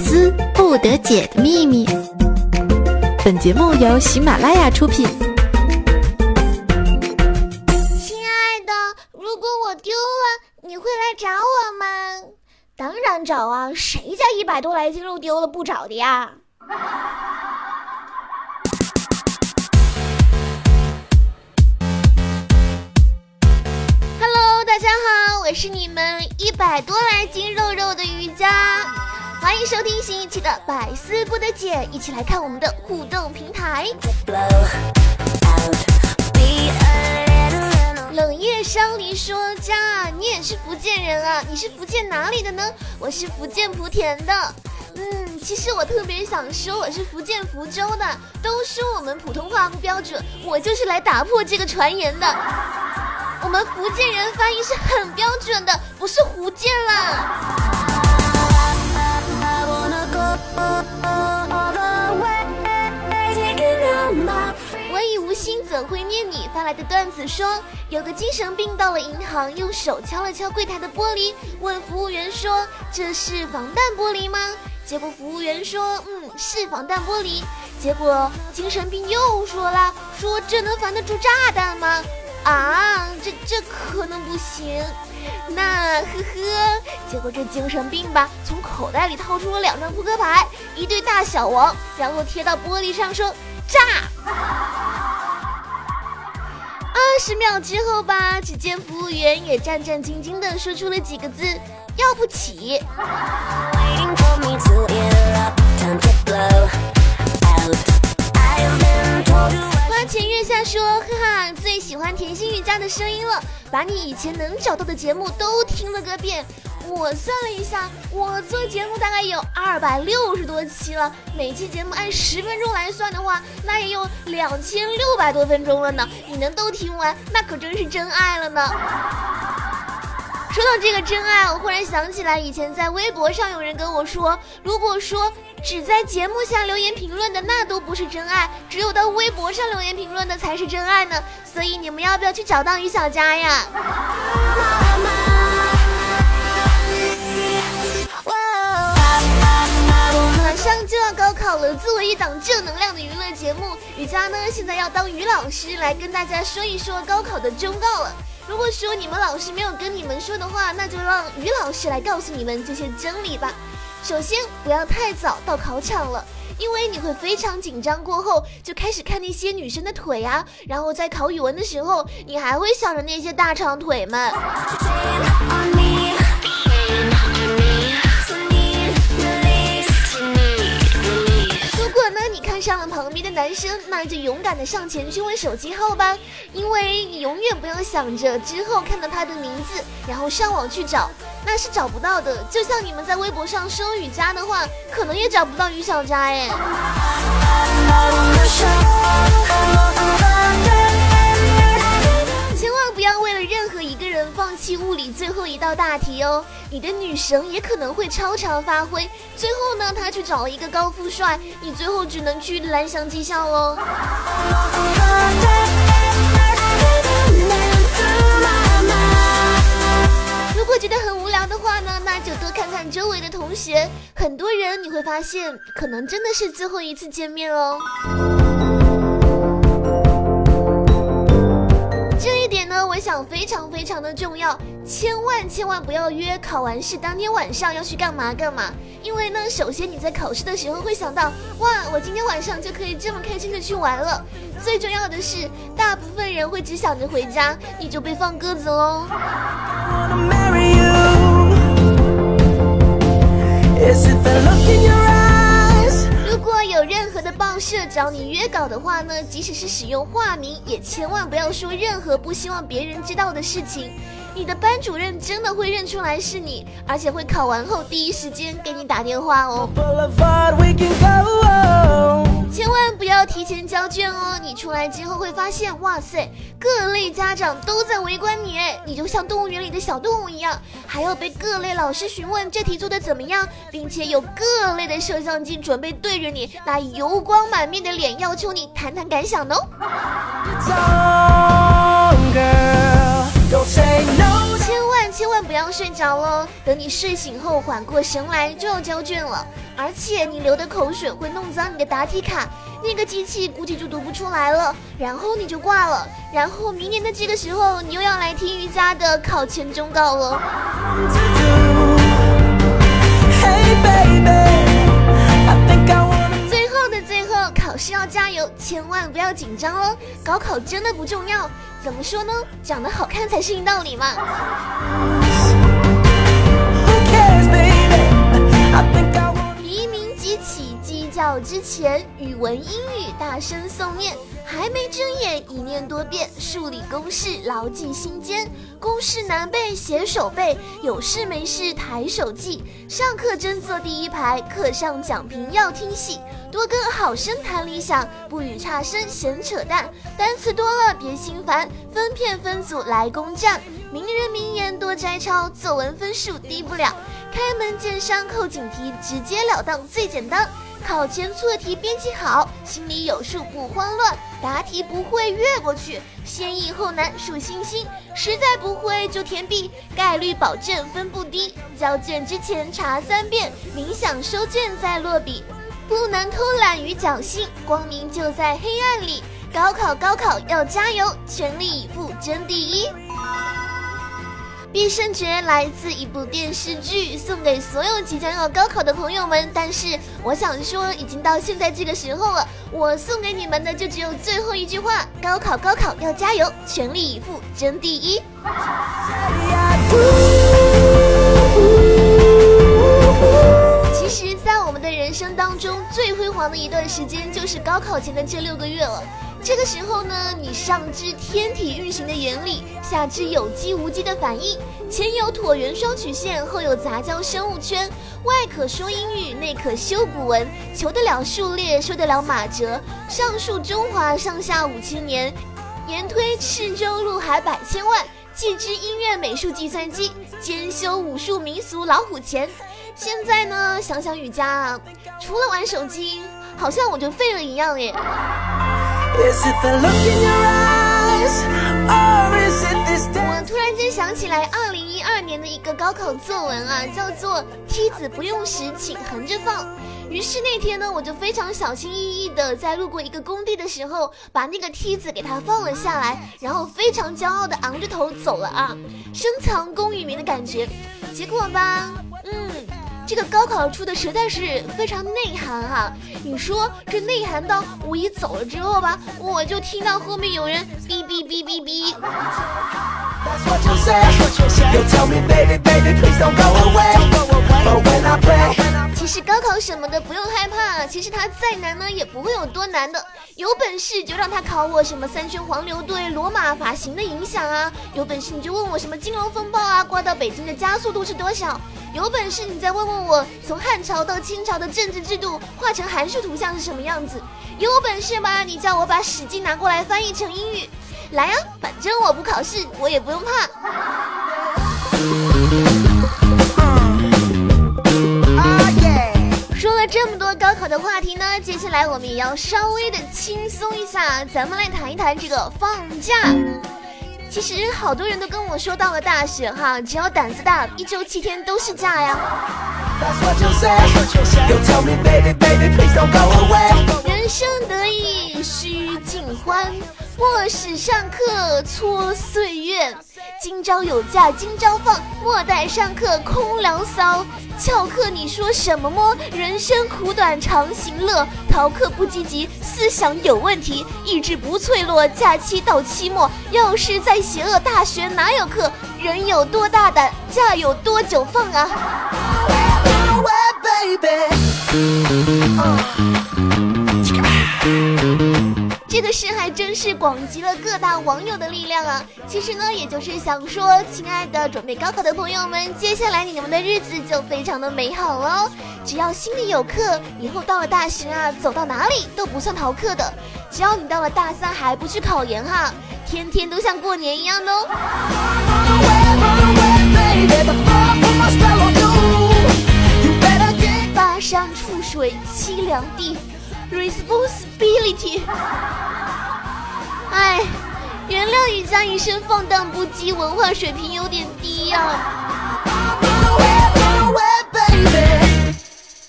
丝不得解的秘密。本节目由喜马拉雅出品。亲爱的，如果我丢了，你会来找我吗？当然找啊，谁家一百多来斤肉丢了不找的呀？大家好，我是你们一百多来斤肉肉的瑜伽，欢迎收听新一期的百思不得解，一起来看我们的互动平台。冷夜伤离说：“家，你也是福建人啊？你是福建哪里的呢？我是福建莆田的。嗯，其实我特别想说我是福建福州的，都说我们普通话不标准，我就是来打破这个传言的。”我们福建人发音是很标准的，不是福建啦。怎会念你发来的段子说，有个精神病到了银行，用手敲了敲柜台的玻璃，问服务员说：“这是防弹玻璃吗？”结果服务员说：“嗯，是防弹玻璃。”结果精神病又说了：“说这能防得住炸弹吗？”啊，这这可能不行。那呵呵，结果这精神病吧，从口袋里掏出了两张扑克牌，一对大小王，然后贴到玻璃上说炸。二十秒之后吧，只见服务员也战战兢兢地说出了几个字：要不起。花前月下说，哈哈，最喜欢甜心瑜伽的声音了，把你以前能找到的节目都听了个遍。我算了一下，我做节目大概有二百六十多期了，每期节目按十分钟来算的话，那也有两千六百多分钟了呢。你能都听完，那可真是真爱了呢。说到这个真爱，我忽然想起来，以前在微博上有人跟我说，如果说。只在节目下留言评论的那都不是真爱，只有到微博上留言评论的才是真爱呢。所以你们要不要去找到于小佳呀？马上就要高考了，作为一档正能量的娱乐节目，瑜伽呢现在要当于老师来跟大家说一说高考的忠告了。如果说你们老师没有跟你们说的话，那就让于老师来告诉你们这些真理吧。首先，不要太早到考场了，因为你会非常紧张。过后就开始看那些女生的腿啊，然后在考语文的时候，你还会想着那些大长腿们。当，你看上了旁边的男生，那就勇敢的上前去问手机号吧，因为你永远不要想着之后看到他的名字，然后上网去找。那是找不到的，就像你们在微博上搜雨佳的话，可能也找不到雨小佳哎。物理最后一道大题哦，你的女神也可能会超常发挥，最后呢，她去找了一个高富帅，你最后只能去蓝翔技校喽。如果觉得很无聊的话呢，那就多看看周围的同学，很多人你会发现，可能真的是最后一次见面哦。非常非常的重要，千万千万不要约考完试当天晚上要去干嘛干嘛，因为呢，首先你在考试的时候会想到，哇，我今天晚上就可以这么开心的去玩了。最重要的是，大部分人会只想着回家，你就被放鸽子喽。如果有任何的报社找你约稿的话呢，即使是使用化名，也千万不要说任何不希望别人知道的事情。你的班主任真的会认出来是你，而且会考完后第一时间给你打电话哦。千万不要提前交卷哦！你出来之后会发现，哇塞，各类家长都在围观你，哎，你就像动物园里的小动物一样，还要被各类老师询问这题做的怎么样，并且有各类的摄像机准备对着你那油光满面的脸，要求你谈谈感想哦。要睡着了，等你睡醒后缓过神来就要交卷了，而且你流的口水会弄脏你的答题卡，那个机器估计就读不出来了，然后你就挂了，然后明年的这个时候你又要来听瑜伽的考前忠告了。最后的最后，考试要加油，千万不要紧张哦，高考真的不重要。怎么说呢？长得好看才是硬道理嘛。之前，语文英语大声诵念。还没睁眼，一念多变。数理公式牢记心间，公式难背写手背。有事没事抬手记。上课真坐第一排，课上讲评要听细。多跟好生谈理想，不与差生闲扯淡。单词多了别心烦，分片分组来攻占。名人名言多摘抄，作文分数低不了。开门见山扣紧题，直截了当最简单。考前错题编辑好，心里有数不慌乱。答题不会越过去，先易后难数星星。实在不会就填 B，概率保证分不低。交卷之前查三遍，冥想收卷再落笔。不能偷懒与侥幸，光明就在黑暗里。高考高考要加油，全力以赴争第一。必胜诀来自一部电视剧，送给所有即将要高考的朋友们。但是我想说，已经到现在这个时候了，我送给你们的就只有最后一句话：高考高考要加油，全力以赴争第一。其实，在我们的人生当中，最辉煌的一段时间就是高考前的这六个月了。这个时候呢，你上知天体运行的原理，下知有机无机的反应，前有椭圆双曲线，后有杂交生物圈，外可说英语，内可修古文，求得了数列，说得了马哲，上述中华上下五千年，言推赤州入海百千万，既知音乐美术计算机，兼修武术民俗老虎钳。现在呢，想想雨佳啊，除了玩手机，好像我就废了一样耶。我突然间想起来，二零一二年的一个高考作文啊，叫做“梯子不用时，请横着放”。于是那天呢，我就非常小心翼翼的在路过一个工地的时候，把那个梯子给它放了下来，然后非常骄傲的昂着头走了啊，深藏功与名的感觉。结果吧，嗯。这个高考出的实在是非常内涵哈，你说这内涵到我一走了之后吧，我就听到后面有人哔哔哔哔哔。是高考什么的不用害怕，其实它再难呢也不会有多难的。有本事就让他考我什么三圈黄牛对、罗马发型的影响啊！有本事你就问我什么金融风暴啊，刮到北京的加速度是多少？有本事你再问问我从汉朝到清朝的政治制度画成函数图像是什么样子？有本事吧？你叫我把《史记》拿过来翻译成英语，来啊！反正我不考试，我也不用怕。了这么多高考的话题呢，接下来我们也要稍微的轻松一下，咱们来谈一谈这个放假。其实好多人都跟我说，到了大学哈，只要胆子大，一周七天都是假呀。人生得意须尽欢。莫使上课蹉岁月，今朝有假今朝放，莫待上课空聊骚。翘课你说什么么？人生苦短常行乐，逃课不积极，思想有问题，意志不脆弱。假期到期末，要是再邪恶，大学哪有课？人有多大胆，假有多久放啊？是广集了各大网友的力量啊！其实呢，也就是想说，亲爱的准备高考的朋友们，接下来你们的日子就非常的美好喽。只要心里有课，以后到了大学啊，走到哪里都不算逃课的。只要你到了大三还不去考研哈，天天都像过年一样哦。巴山楚水凄凉地。Responsibility，哎，原谅雨佳一身放荡不羁，文化水平有点低呀。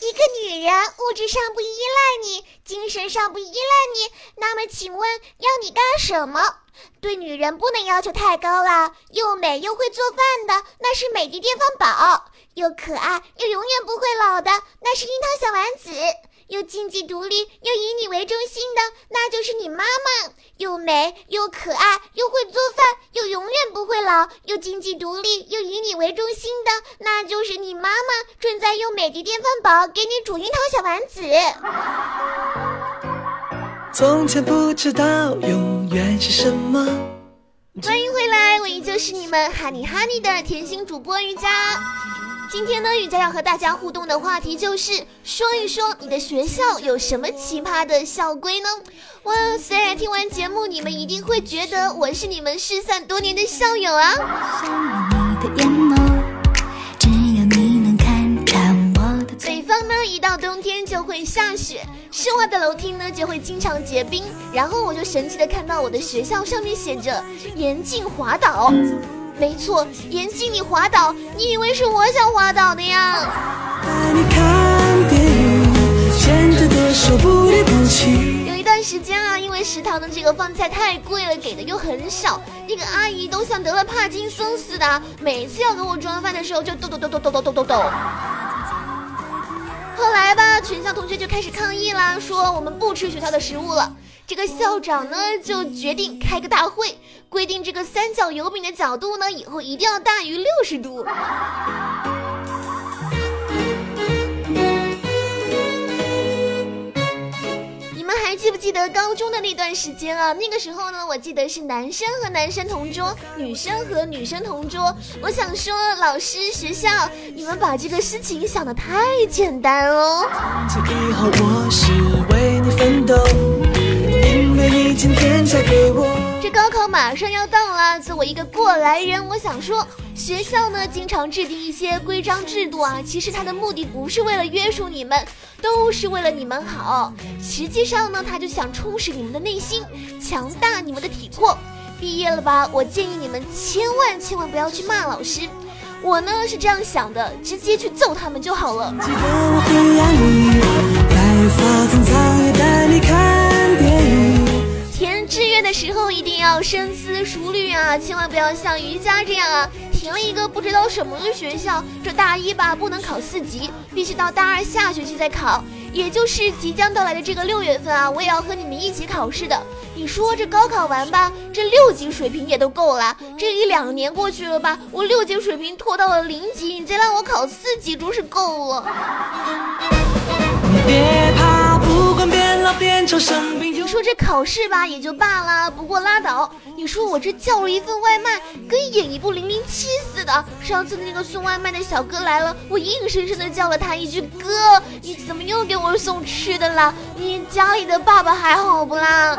一个女人物质上不依赖你，精神上不依赖你，那么请问要你干什么？对女人不能要求太高了，又美又会做饭的，那是美的电饭煲；又可爱又永远不会老的，那是樱桃小丸子。又经济独立又以你为中心的，那就是你妈妈。又美又可爱又会做饭又永远不会老，又经济独立又以你为中心的，那就是你妈妈。正在用美的电饭煲给你煮樱桃小丸子。从前不知道永远是什么。欢迎回来，我依旧是你们哈尼哈尼的甜心主播瑜伽。今天呢，雨佳要和大家互动的话题就是说一说你的学校有什么奇葩的校规呢？哇，虽然听完节目你们一定会觉得我是你们失散多年的校友啊。北方呢，一到冬天就会下雪，室外的楼梯呢就会经常结冰，然后我就神奇的看到我的学校上面写着严禁滑倒。没错，严禁你滑倒。你以为是我想滑倒的呀？有一段时间啊，因为食堂的这个饭菜太贵了，给的又很少，那个阿姨都像得了帕金森似的，每次要给我装饭的时候就抖抖抖抖抖抖抖抖抖。后来吧，全校同学就开始抗议啦，说我们不吃学校的食物了。这个校长呢，就决定开个大会，规定这个三角油饼的角度呢，以后一定要大于六十度。你们还记不记得高中的那段时间啊？那个时候呢，我记得是男生和男生同桌，女生和女生同桌。我想说，老师、学校，你们把这个事情想的太简单哦。以后我是为你奋斗这高考马上要到了，作为一个过来人，我想说，学校呢经常制定一些规章制度啊，其实它的目的不是为了约束你们，都是为了你们好。实际上呢，他就想充实你们的内心，强大你们的体魄。毕业了吧？我建议你们千万千万不要去骂老师，我呢是这样想的，直接去揍他们就好了。千万不要像瑜伽这样啊，填了一个不知道什么的学校。这大一吧不能考四级，必须到大二下学期再考，也就是即将到来的这个六月份啊，我也要和你们一起考试的。你说这高考完吧，这六级水平也都够了，这一两年过去了吧，我六级水平拖到了零级，你再让我考四级，真是够了。你别怕，管变老变丑，生病。说这考试吧也就罢了，不过拉倒。你说我这叫了一份外卖，跟演一部零零七似的。上次那个送外卖的小哥来了，我硬生生的叫了他一句哥，你怎么又给我送吃的啦？你家里的爸爸还好不啦？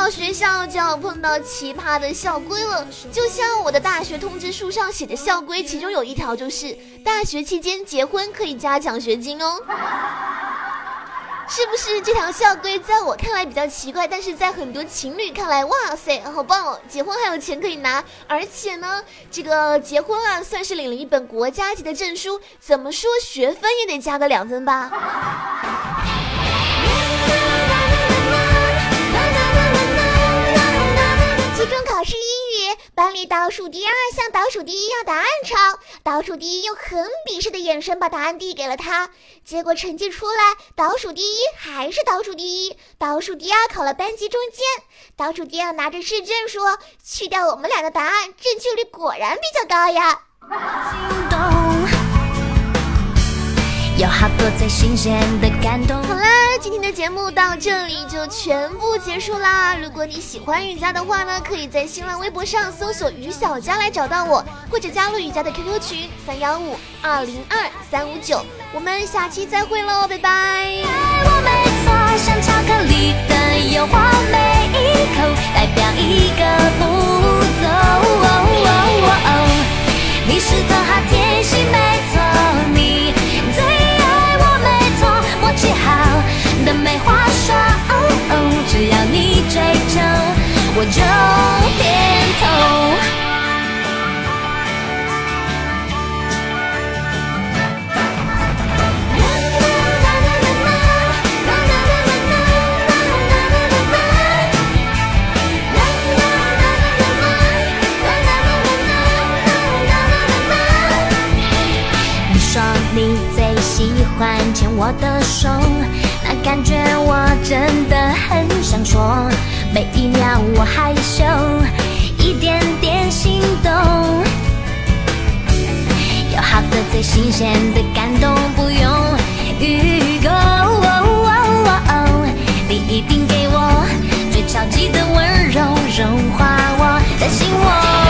到学校就要碰到奇葩的校规了，就像我的大学通知书上写的校规，其中有一条就是大学期间结婚可以加奖学金哦。是不是这条校规在我看来比较奇怪，但是在很多情侣看来，哇塞，好棒哦，结婚还有钱可以拿，而且呢，这个结婚啊算是领了一本国家级的证书，怎么说学分也得加个两分吧。班里倒数第二向倒数第一要答案抄，倒数第一用很鄙视的眼神把答案递给了他。结果成绩出来，倒数第一还是倒数第一，倒数第二考了班级中间。倒数第二拿着试卷说：“去掉我们俩的答案，正确率果然比较高呀。”有好多最新鲜的感动。好啦，今天的节目到这里就全部结束啦。如果你喜欢瑜伽的话呢，可以在新浪微博上搜索“于小佳”来找到我，或者加入瑜伽的 QQ 群三幺五二零二三五九。我们下期再会喽，拜拜。你牵我的手，那感觉我真的很想说。每一秒我害羞，一点点心动。有好的最新鲜的感动，不用预购。你一定给我最超级的温柔，融化我的心窝。